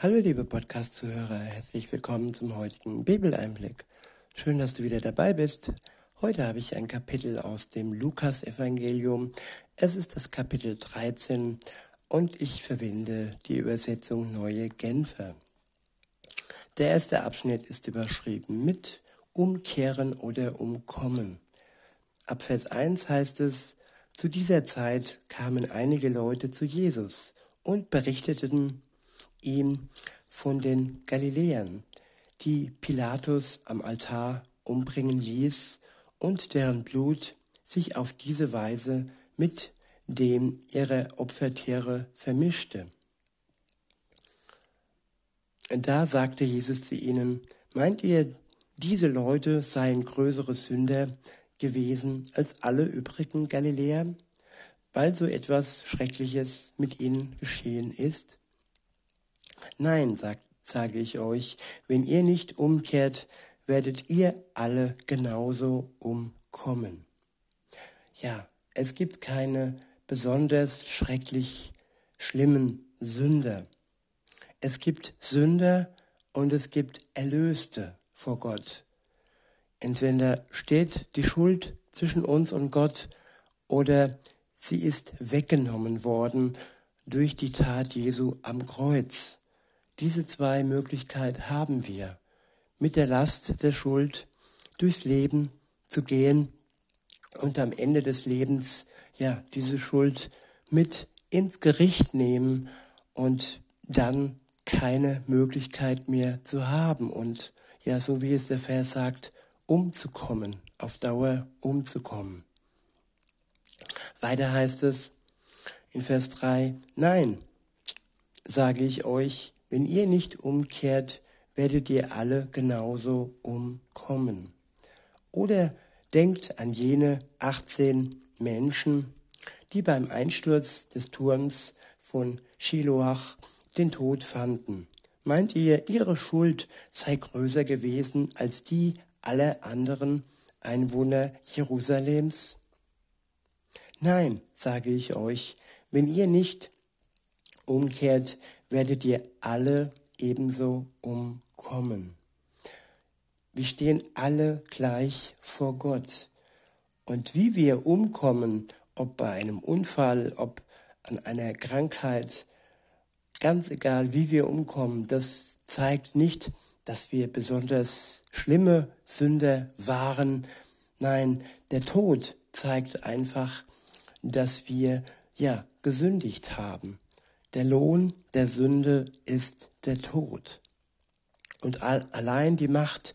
Hallo liebe Podcast-Zuhörer, herzlich willkommen zum heutigen Bibeleinblick. Schön, dass du wieder dabei bist. Heute habe ich ein Kapitel aus dem Lukas-Evangelium. Es ist das Kapitel 13 und ich verwende die Übersetzung Neue Genfer. Der erste Abschnitt ist überschrieben mit Umkehren oder Umkommen. Ab Vers 1 heißt es, zu dieser Zeit kamen einige Leute zu Jesus und berichteten ihm von den Galiläern, die Pilatus am Altar umbringen ließ und deren Blut sich auf diese Weise mit dem ihrer Opfertiere vermischte. Da sagte Jesus zu ihnen, meint ihr, diese Leute seien größere Sünder gewesen als alle übrigen Galiläer, weil so etwas Schreckliches mit ihnen geschehen ist? Nein, sagt, sage ich euch, wenn ihr nicht umkehrt, werdet ihr alle genauso umkommen. Ja, es gibt keine besonders schrecklich schlimmen Sünder. Es gibt Sünder und es gibt Erlöste vor Gott. Entweder steht die Schuld zwischen uns und Gott oder sie ist weggenommen worden durch die Tat Jesu am Kreuz. Diese zwei Möglichkeiten haben wir, mit der Last der Schuld durchs Leben zu gehen und am Ende des Lebens, ja, diese Schuld mit ins Gericht nehmen und dann keine Möglichkeit mehr zu haben und ja, so wie es der Vers sagt, umzukommen, auf Dauer umzukommen. Weiter heißt es in Vers 3, nein, sage ich euch, wenn ihr nicht umkehrt, werdet ihr alle genauso umkommen. Oder denkt an jene 18 Menschen, die beim Einsturz des Turms von Shiloach den Tod fanden. Meint ihr, ihre Schuld sei größer gewesen als die aller anderen Einwohner Jerusalems? Nein, sage ich euch, wenn ihr nicht umkehrt, werdet ihr alle ebenso umkommen. Wir stehen alle gleich vor Gott. Und wie wir umkommen, ob bei einem Unfall, ob an einer Krankheit, ganz egal, wie wir umkommen, das zeigt nicht, dass wir besonders schlimme Sünder waren. Nein, der Tod zeigt einfach, dass wir ja gesündigt haben. Der Lohn der Sünde ist der Tod. Und allein die Macht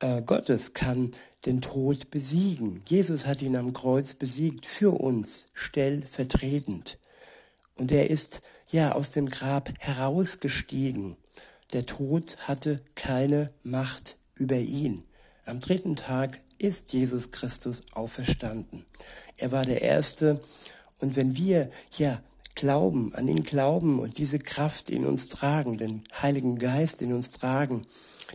äh, Gottes kann den Tod besiegen. Jesus hat ihn am Kreuz besiegt für uns, stellvertretend. Und er ist ja aus dem Grab herausgestiegen. Der Tod hatte keine Macht über ihn. Am dritten Tag ist Jesus Christus auferstanden. Er war der Erste. Und wenn wir ja glauben, an ihn glauben und diese Kraft in uns tragen, den Heiligen Geist in uns tragen,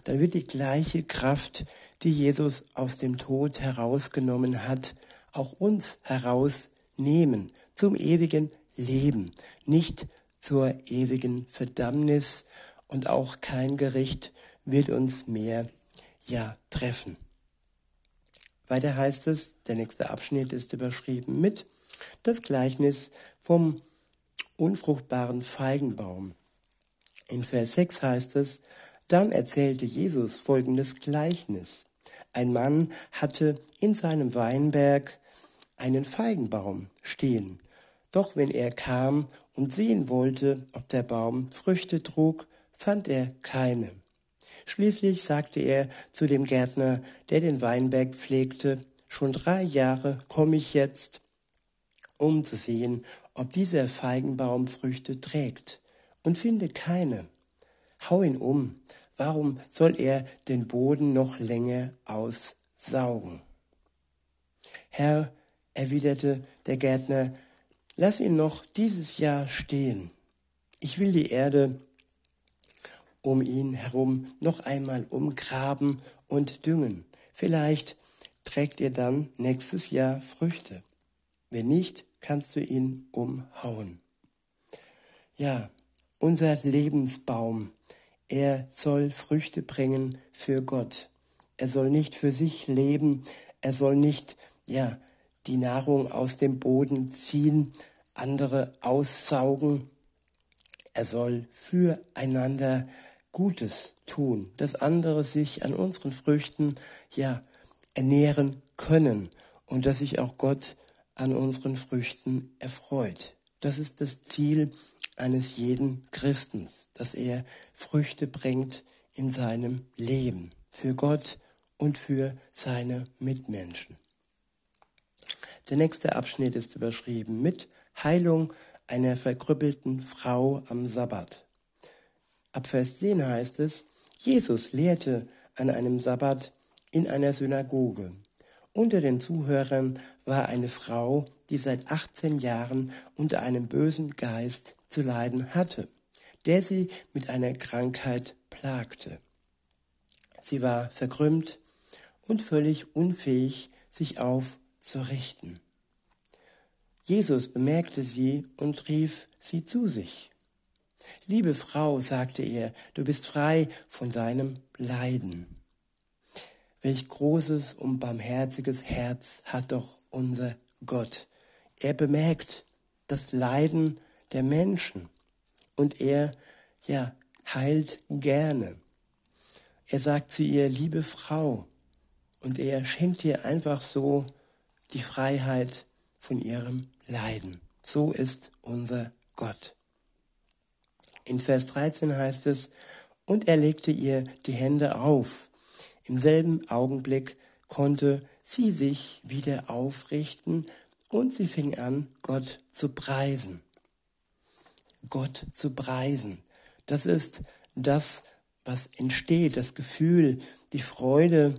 dann wird die gleiche Kraft, die Jesus aus dem Tod herausgenommen hat, auch uns herausnehmen zum ewigen Leben, nicht zur ewigen Verdammnis und auch kein Gericht wird uns mehr ja treffen. Weiter heißt es, der nächste Abschnitt ist überschrieben mit das Gleichnis vom unfruchtbaren Feigenbaum. In Vers 6 heißt es, dann erzählte Jesus folgendes Gleichnis. Ein Mann hatte in seinem Weinberg einen Feigenbaum stehen. Doch wenn er kam und sehen wollte, ob der Baum Früchte trug, fand er keine. Schließlich sagte er zu dem Gärtner, der den Weinberg pflegte, schon drei Jahre komme ich jetzt, um zu sehen, ob dieser Feigenbaum Früchte trägt, und finde keine. Hau ihn um, warum soll er den Boden noch länger aussaugen? Herr, erwiderte der Gärtner, lass ihn noch dieses Jahr stehen. Ich will die Erde um ihn herum noch einmal umgraben und düngen. Vielleicht trägt ihr dann nächstes Jahr Früchte. Wenn nicht, kannst du ihn umhauen. Ja, unser Lebensbaum. Er soll Früchte bringen für Gott. Er soll nicht für sich leben. Er soll nicht, ja, die Nahrung aus dem Boden ziehen, andere aussaugen. Er soll füreinander Gutes tun, dass andere sich an unseren Früchten, ja, ernähren können und dass sich auch Gott an unseren Früchten erfreut. Das ist das Ziel eines jeden Christens, dass er Früchte bringt in seinem Leben für Gott und für seine Mitmenschen. Der nächste Abschnitt ist überschrieben mit Heilung einer verkrüppelten Frau am Sabbat. Ab Vers 10 heißt es, Jesus lehrte an einem Sabbat in einer Synagoge. Unter den Zuhörern war eine Frau, die seit 18 Jahren unter einem bösen Geist zu leiden hatte, der sie mit einer Krankheit plagte. Sie war verkrümmt und völlig unfähig, sich aufzurichten. Jesus bemerkte sie und rief sie zu sich. Liebe Frau, sagte er, du bist frei von deinem Leiden. Welch großes und barmherziges Herz hat doch unser Gott. Er bemerkt das Leiden der Menschen und er, ja, heilt gerne. Er sagt zu ihr, liebe Frau, und er schenkt ihr einfach so die Freiheit von ihrem Leiden. So ist unser Gott. In Vers 13 heißt es, und er legte ihr die Hände auf. Im selben Augenblick konnte sie sich wieder aufrichten und sie fing an, Gott zu preisen. Gott zu preisen. Das ist das, was entsteht, das Gefühl, die Freude,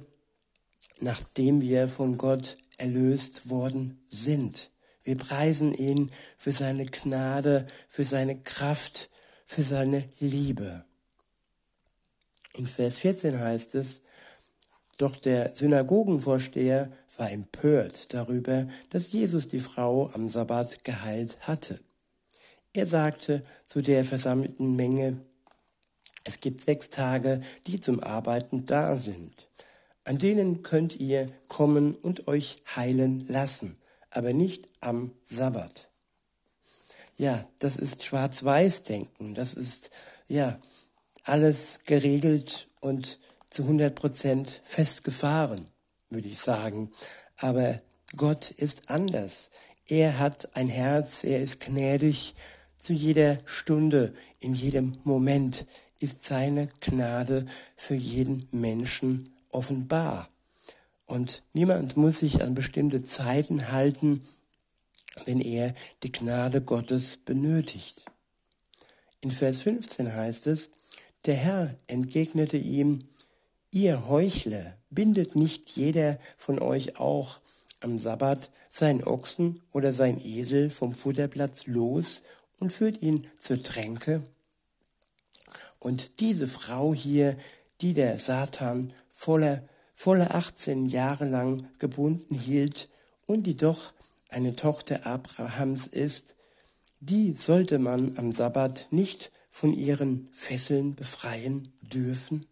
nachdem wir von Gott erlöst worden sind. Wir preisen ihn für seine Gnade, für seine Kraft, für seine Liebe. In Vers 14 heißt es, doch der Synagogenvorsteher war empört darüber, dass Jesus die Frau am Sabbat geheilt hatte. Er sagte zu der versammelten Menge, es gibt sechs Tage, die zum Arbeiten da sind. An denen könnt ihr kommen und euch heilen lassen, aber nicht am Sabbat. Ja, das ist Schwarz-Weiß-Denken. Das ist, ja, alles geregelt und zu 100 Prozent festgefahren, würde ich sagen. Aber Gott ist anders. Er hat ein Herz, er ist gnädig. Zu jeder Stunde, in jedem Moment ist seine Gnade für jeden Menschen offenbar. Und niemand muss sich an bestimmte Zeiten halten, wenn er die Gnade Gottes benötigt. In Vers 15 heißt es, der Herr entgegnete ihm, ihr Heuchler, bindet nicht jeder von euch auch am Sabbat sein Ochsen oder sein Esel vom Futterplatz los und führt ihn zur Tränke? Und diese Frau hier, die der Satan voller, voller 18 Jahre lang gebunden hielt und die doch eine Tochter Abrahams ist, die sollte man am Sabbat nicht von ihren Fesseln befreien dürfen?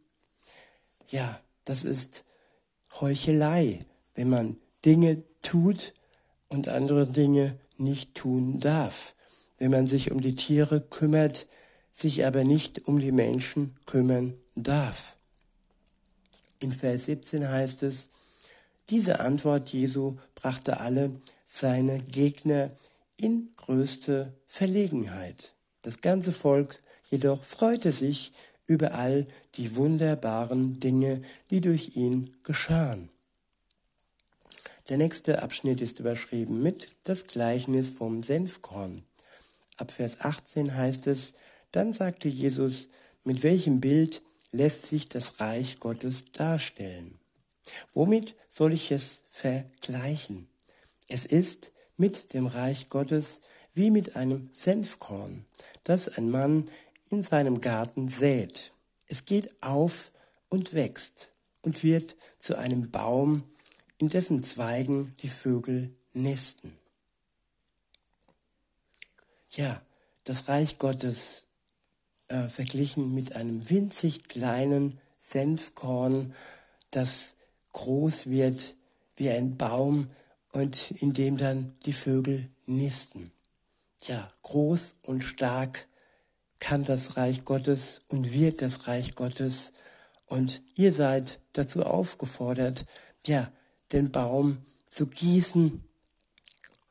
Ja, das ist Heuchelei, wenn man Dinge tut und andere Dinge nicht tun darf. Wenn man sich um die Tiere kümmert, sich aber nicht um die Menschen kümmern darf. In Vers 17 heißt es, diese Antwort Jesu brachte alle seine Gegner in größte Verlegenheit. Das ganze Volk jedoch freute sich über all die wunderbaren Dinge, die durch ihn geschahen. Der nächste Abschnitt ist überschrieben mit das Gleichnis vom Senfkorn. Ab Vers 18 heißt es, dann sagte Jesus, mit welchem Bild lässt sich das Reich Gottes darstellen. Womit soll ich es vergleichen? Es ist mit dem Reich Gottes wie mit einem Senfkorn, das ein Mann in seinem Garten sät. Es geht auf und wächst und wird zu einem Baum, in dessen Zweigen die Vögel nesten. Ja, das Reich Gottes äh, verglichen mit einem winzig kleinen Senfkorn, das groß wird wie ein Baum und in dem dann die Vögel nisten. Ja, groß und stark kann das Reich Gottes und wird das Reich Gottes. Und ihr seid dazu aufgefordert, ja, den Baum zu gießen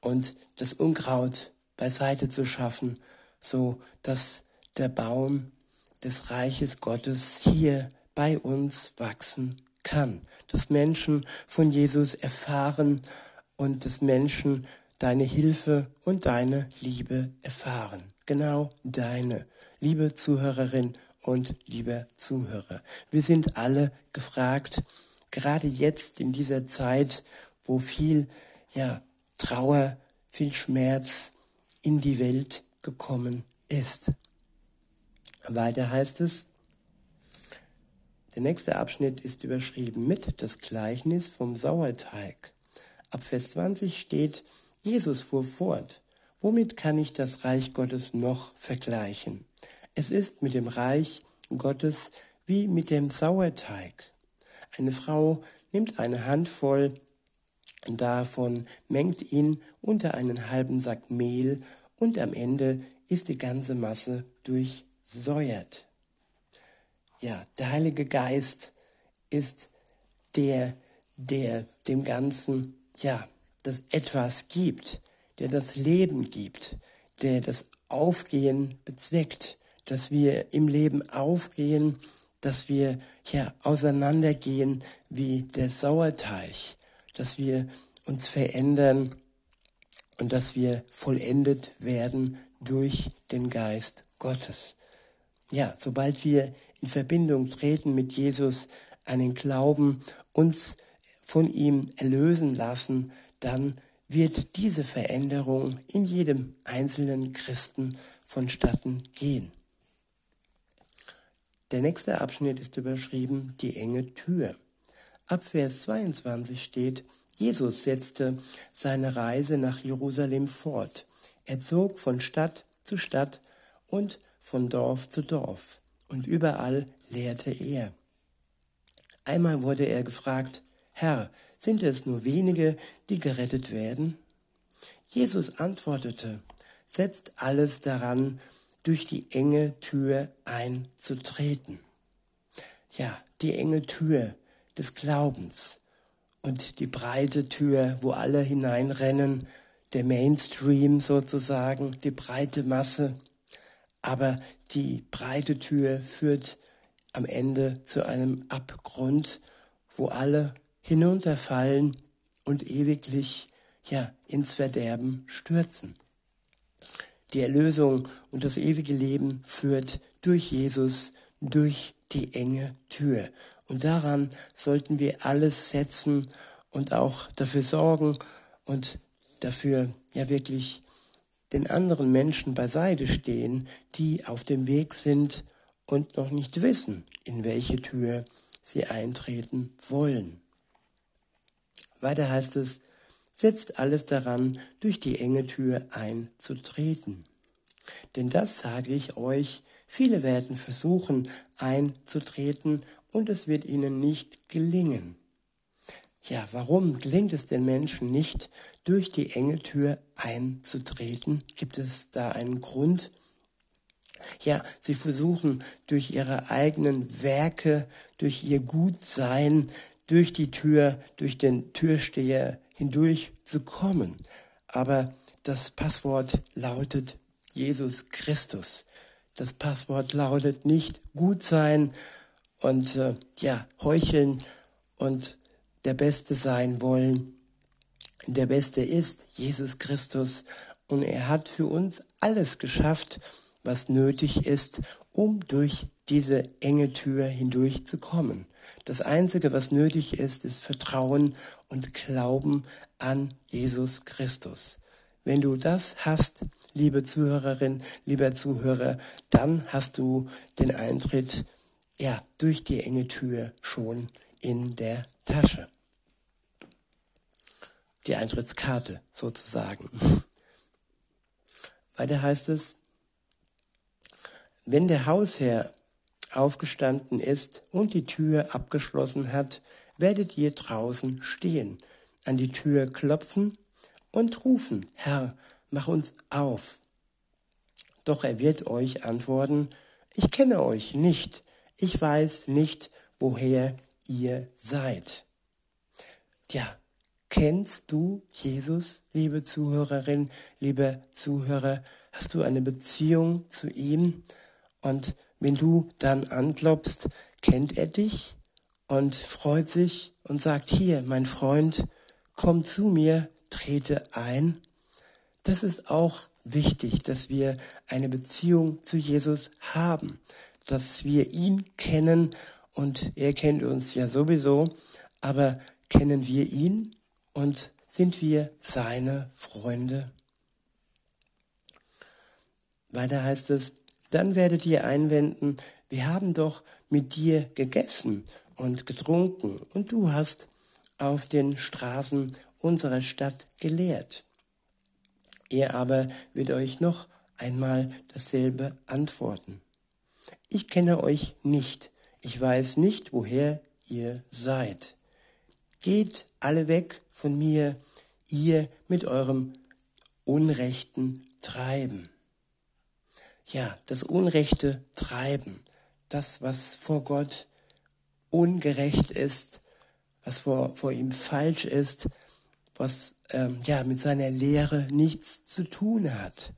und das Unkraut beiseite zu schaffen, so dass der Baum des Reiches Gottes hier bei uns wachsen kann, dass Menschen von Jesus erfahren und dass Menschen deine Hilfe und deine Liebe erfahren. Genau deine, liebe Zuhörerin und lieber Zuhörer. Wir sind alle gefragt, gerade jetzt in dieser Zeit, wo viel, ja, Trauer, viel Schmerz in die Welt gekommen ist. Weiter heißt es, der nächste Abschnitt ist überschrieben mit das Gleichnis vom Sauerteig. Ab Vers 20 steht, Jesus fuhr fort. Womit kann ich das Reich Gottes noch vergleichen? Es ist mit dem Reich Gottes wie mit dem Sauerteig. Eine Frau nimmt eine Handvoll davon, mengt ihn unter einen halben Sack Mehl und am Ende ist die ganze Masse durchsäuert. Ja, der Heilige Geist ist der, der dem Ganzen, ja, das etwas gibt, der das Leben gibt, der das Aufgehen bezweckt, dass wir im Leben aufgehen, dass wir ja auseinandergehen wie der Sauerteig, dass wir uns verändern und dass wir vollendet werden durch den Geist Gottes. Ja, sobald wir in Verbindung treten mit Jesus, einen Glauben uns von ihm erlösen lassen, dann wird diese Veränderung in jedem einzelnen Christen vonstatten gehen. Der nächste Abschnitt ist überschrieben die enge Tür. Ab Vers 22 steht, Jesus setzte seine Reise nach Jerusalem fort. Er zog von Stadt zu Stadt und von Dorf zu Dorf, und überall lehrte er. Einmal wurde er gefragt, Herr, sind es nur wenige, die gerettet werden? Jesus antwortete, setzt alles daran, durch die enge Tür einzutreten. Ja, die enge Tür des Glaubens und die breite Tür, wo alle hineinrennen, der Mainstream sozusagen, die breite Masse, aber die breite Tür führt am Ende zu einem Abgrund, wo alle hinunterfallen und ewiglich ja ins Verderben stürzen. Die Erlösung und das ewige Leben führt durch Jesus durch die enge Tür. Und daran sollten wir alles setzen und auch dafür sorgen und dafür ja wirklich den anderen Menschen beiseite stehen, die auf dem Weg sind und noch nicht wissen, in welche Tür sie eintreten wollen. Weiter heißt es, setzt alles daran, durch die enge Tür einzutreten. Denn das sage ich euch, viele werden versuchen einzutreten und es wird ihnen nicht gelingen. Ja, warum gelingt es den Menschen nicht, durch die enge Tür einzutreten? Gibt es da einen Grund? Ja, sie versuchen durch ihre eigenen Werke, durch ihr Gutsein, durch die Tür, durch den Türsteher hindurch zu kommen. Aber das Passwort lautet Jesus Christus. Das Passwort lautet nicht gut sein und äh, ja, heucheln und der Beste sein wollen. Der Beste ist Jesus Christus und er hat für uns alles geschafft, was nötig ist, um durch diese enge Tür hindurchzukommen. Das Einzige, was nötig ist, ist Vertrauen und Glauben an Jesus Christus. Wenn du das hast, liebe Zuhörerin, lieber Zuhörer, dann hast du den Eintritt ja durch die enge Tür schon in der Tasche die Eintrittskarte sozusagen. Weiter heißt es, wenn der Hausherr aufgestanden ist und die Tür abgeschlossen hat, werdet ihr draußen stehen, an die Tür klopfen und rufen, Herr, mach uns auf. Doch er wird euch antworten, ich kenne euch nicht, ich weiß nicht, woher ihr seid. Tja, kennst du Jesus, liebe Zuhörerin, liebe Zuhörer? Hast du eine Beziehung zu ihm? Und wenn du dann anklopfst, kennt er dich und freut sich und sagt, hier, mein Freund, komm zu mir, trete ein. Das ist auch wichtig, dass wir eine Beziehung zu Jesus haben, dass wir ihn kennen und er kennt uns ja sowieso, aber kennen wir ihn und sind wir seine Freunde? Weiter heißt es, dann werdet ihr einwenden, wir haben doch mit dir gegessen und getrunken und du hast auf den Straßen unserer Stadt gelehrt. Er aber wird euch noch einmal dasselbe antworten. Ich kenne euch nicht, ich weiß nicht, woher ihr seid. Geht alle weg von mir, ihr mit eurem unrechten Treiben ja, das unrechte Treiben, das, was vor Gott ungerecht ist, was vor, vor ihm falsch ist, was ähm, ja mit seiner Lehre nichts zu tun hat.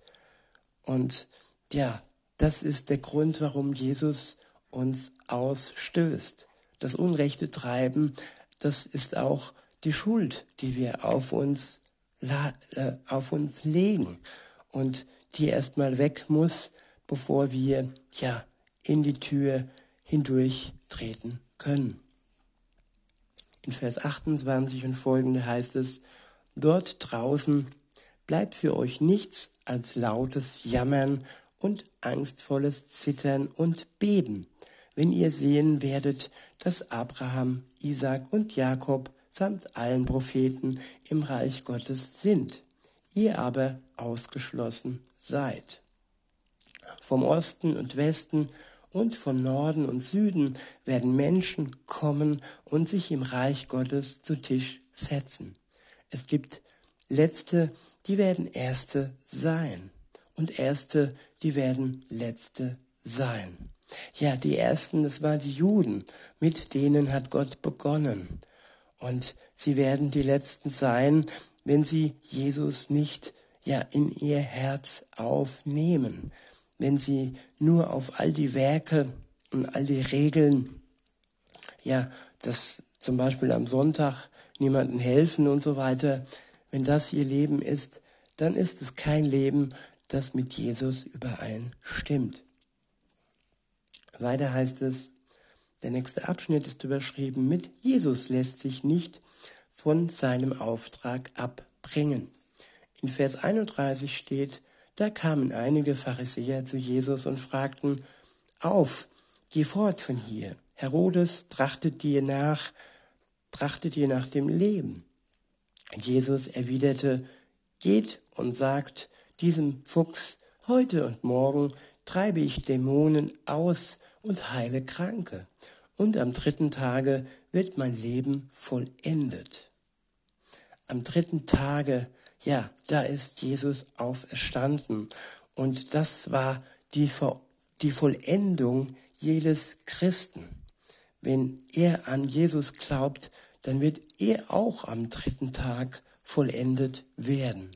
Und ja, das ist der Grund, warum Jesus uns ausstößt. Das unrechte Treiben, das ist auch die Schuld, die wir auf uns, äh, auf uns legen und die erstmal weg muss, bevor wir ja in die Tür hindurch treten können. In Vers 28 und folgende heißt es, dort draußen bleibt für euch nichts als lautes Jammern und angstvolles Zittern und Beben, wenn ihr sehen werdet, dass Abraham, Isaac und Jakob samt allen Propheten im Reich Gottes sind, ihr aber ausgeschlossen seid vom Osten und Westen und von Norden und Süden werden Menschen kommen und sich im Reich Gottes zu Tisch setzen. Es gibt Letzte, die werden Erste sein. Und Erste, die werden Letzte sein. Ja, die Ersten, das waren die Juden. Mit denen hat Gott begonnen. Und sie werden die Letzten sein, wenn sie Jesus nicht ja in ihr Herz aufnehmen wenn sie nur auf all die Werke und all die Regeln, ja, dass zum Beispiel am Sonntag niemanden helfen und so weiter, wenn das ihr Leben ist, dann ist es kein Leben, das mit Jesus übereinstimmt. Weiter heißt es, der nächste Abschnitt ist überschrieben mit Jesus lässt sich nicht von seinem Auftrag abbringen. In Vers 31 steht, da kamen einige Pharisäer zu Jesus und fragten, auf, geh fort von hier. Herodes trachtet dir nach, trachtet dir nach dem Leben. Jesus erwiderte, geht und sagt diesem Fuchs, heute und morgen treibe ich Dämonen aus und heile Kranke, und am dritten Tage wird mein Leben vollendet. Am dritten Tage ja, da ist Jesus auferstanden. Und das war die, die Vollendung jedes Christen. Wenn er an Jesus glaubt, dann wird er auch am dritten Tag vollendet werden.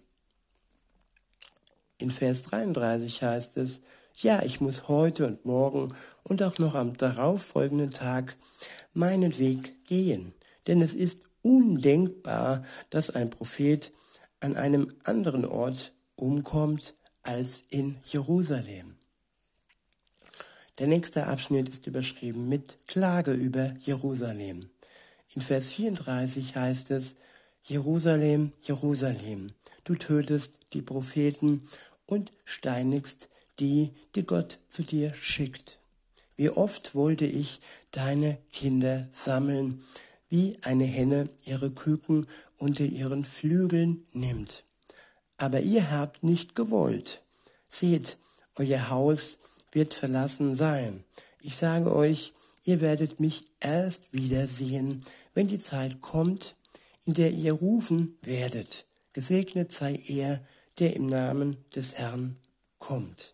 In Vers 33 heißt es, ja, ich muss heute und morgen und auch noch am darauffolgenden Tag meinen Weg gehen, denn es ist undenkbar, dass ein Prophet an einem anderen Ort umkommt als in Jerusalem. Der nächste Abschnitt ist überschrieben mit Klage über Jerusalem. In Vers 34 heißt es, Jerusalem, Jerusalem, du tötest die Propheten und steinigst die, die Gott zu dir schickt. Wie oft wollte ich deine Kinder sammeln, wie eine Henne ihre Küken unter ihren Flügeln nimmt. Aber ihr habt nicht gewollt. Seht, euer Haus wird verlassen sein. Ich sage euch, ihr werdet mich erst wiedersehen, wenn die Zeit kommt, in der ihr rufen werdet. Gesegnet sei er, der im Namen des Herrn kommt.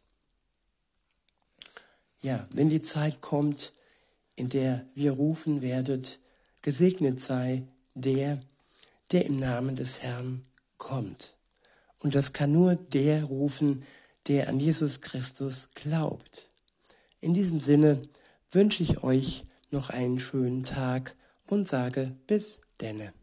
Ja, wenn die Zeit kommt, in der wir rufen werdet, gesegnet sei der, der im Namen des Herrn kommt. Und das kann nur der rufen, der an Jesus Christus glaubt. In diesem Sinne wünsche ich euch noch einen schönen Tag und sage bis denne.